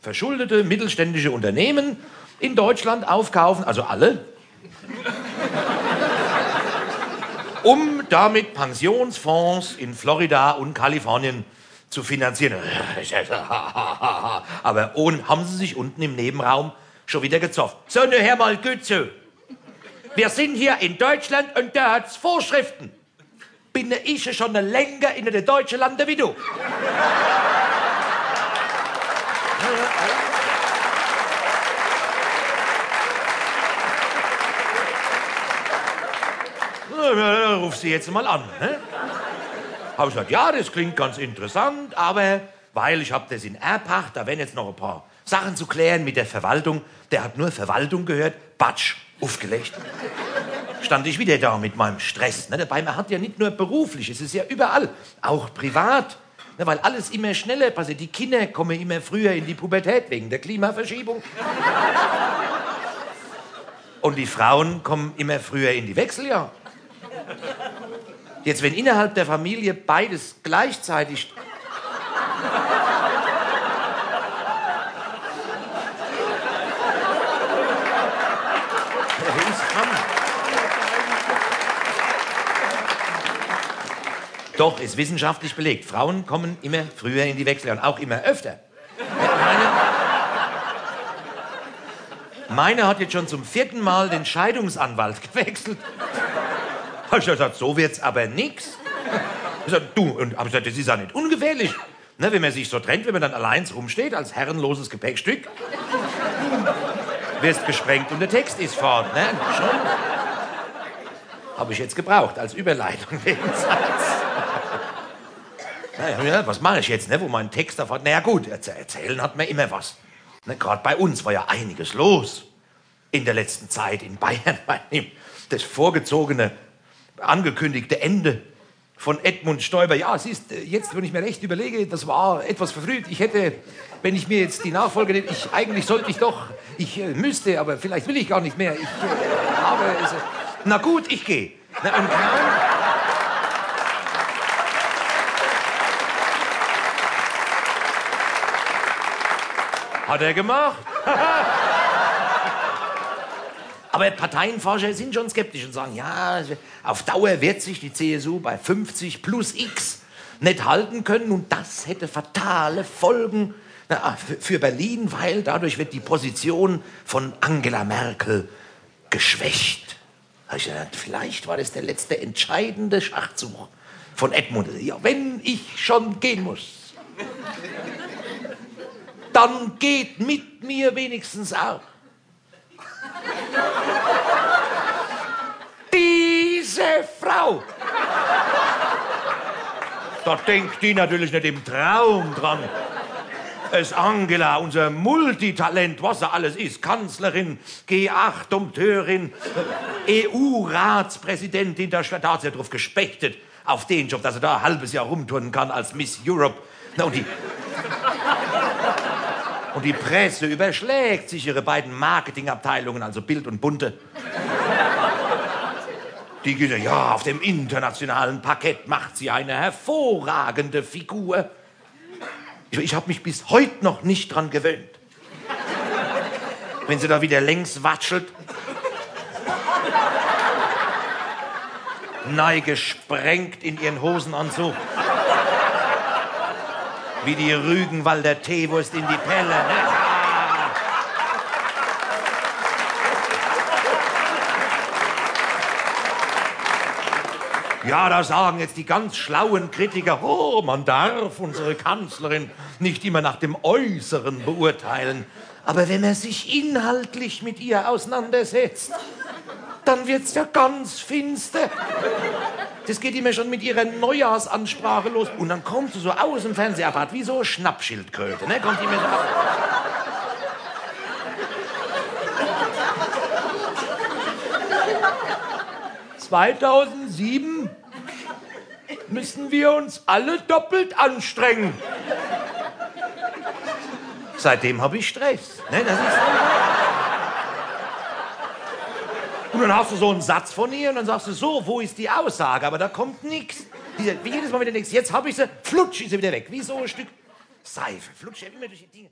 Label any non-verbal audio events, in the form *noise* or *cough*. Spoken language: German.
verschuldete mittelständische Unternehmen in Deutschland aufkaufen, also alle, um damit Pensionsfonds in Florida und Kalifornien zu finanzieren. *laughs* Aber ohne, haben sie sich unten im Nebenraum schon wieder gezofft. So, nur hör mal gut. Wir sind hier in Deutschland und da hat's Vorschriften. Bin ich schon länger in den deutschen Lande wie du. Na, Ruf sie jetzt mal an. Ne? Habe ich gesagt, ja, das klingt ganz interessant, aber weil ich habe das in Erbpacht, da werden jetzt noch ein paar Sachen zu klären mit der Verwaltung. Der hat nur Verwaltung gehört, batsch, aufgelegt. Stand ich wieder da mit meinem Stress. Ne? Dabei, man hat ja nicht nur beruflich, es ist ja überall, auch privat. Ne? Weil alles immer schneller passiert. Die Kinder kommen immer früher in die Pubertät wegen der Klimaverschiebung. Und die Frauen kommen immer früher in die Wechseljahr. Jetzt, wenn innerhalb der Familie beides gleichzeitig Doch, ist wissenschaftlich belegt. Frauen kommen immer früher in die Wechseljahre und auch immer öfter. Meine, meine hat jetzt schon zum vierten Mal den Scheidungsanwalt *laughs* gewechselt. *laughs* Hab ich gesagt, so wird's aber nix. Ich gesagt, du, und hab ich gesagt, das ist ja nicht ungefährlich. Ne, wenn man sich so trennt, wenn man dann allein rumsteht, als herrenloses Gepäckstück, wirst gesprengt und der Text ist fort. Ne? Schon. Habe ich jetzt gebraucht als Überleitung. *laughs* Naja, was mache ich jetzt, ne, wo mein Text davon. Naja, gut, erzählen hat man immer was. Ne, Gerade bei uns war ja einiges los in der letzten Zeit in Bayern. *laughs* Das vorgezogene, angekündigte Ende von Edmund Stoiber. Ja, siehst, jetzt, wenn ich mir recht überlege, das war etwas verfrüht. Ich hätte, wenn ich mir jetzt die Nachfolge nehme, ich, eigentlich sollte ich doch, ich äh, müsste, aber vielleicht will ich gar nicht mehr. Ich äh, habe es. Na gut, ich gehe. Na, und kaum, Hat er gemacht. *laughs* Aber Parteienforscher sind schon skeptisch und sagen, ja, auf Dauer wird sich die CSU bei 50 plus X nicht halten können und das hätte fatale Folgen für Berlin, weil dadurch wird die Position von Angela Merkel geschwächt. Vielleicht war das der letzte entscheidende Schachzug von Edmund. Ja, wenn ich schon gehen muss dann geht mit mir wenigstens auch. Diese Frau. Da denkt die natürlich nicht im Traum dran. Es Angela, unser Multitalent, was er alles ist. Kanzlerin, G8-Dompteurin, EU-Ratspräsidentin, da hat sie ja drauf gespechtet, auf den Job, dass er da ein halbes Jahr rumturnen kann als Miss Europe. Na, und die, und die Presse überschlägt sich ihre beiden Marketingabteilungen, also Bild und Bunte. Die geht ja, auf dem internationalen Parkett macht sie eine hervorragende Figur. Ich, ich habe mich bis heute noch nicht dran gewöhnt. Wenn sie da wieder längs watschelt. Nei gesprengt in ihren Hosenanzug wie die Rügenwalder Teewurst in die Pelle. Ne? Ja, da sagen jetzt die ganz schlauen Kritiker, oh, man darf unsere Kanzlerin nicht immer nach dem Äußeren beurteilen. Aber wenn man sich inhaltlich mit ihr auseinandersetzt, dann wird's ja ganz finster. Das geht immer schon mit ihrer Neujahrsansprache los. Und dann kommt sie so aus dem Fernsehapparat wie so Schnappschildkröte. Ne? Kommt die mir so ab. 2007 müssen wir uns alle doppelt anstrengen. Seitdem habe ich Stress. Ne? Das ist und dann hast du so einen Satz von ihr und dann sagst du so, wo ist die Aussage? Aber da kommt nichts. Jedes Mal wieder nichts. Jetzt habe ich sie, flutsch ist sie wieder weg. Wie so ein Stück Seife. Flutscht ja immer durch die Dinge.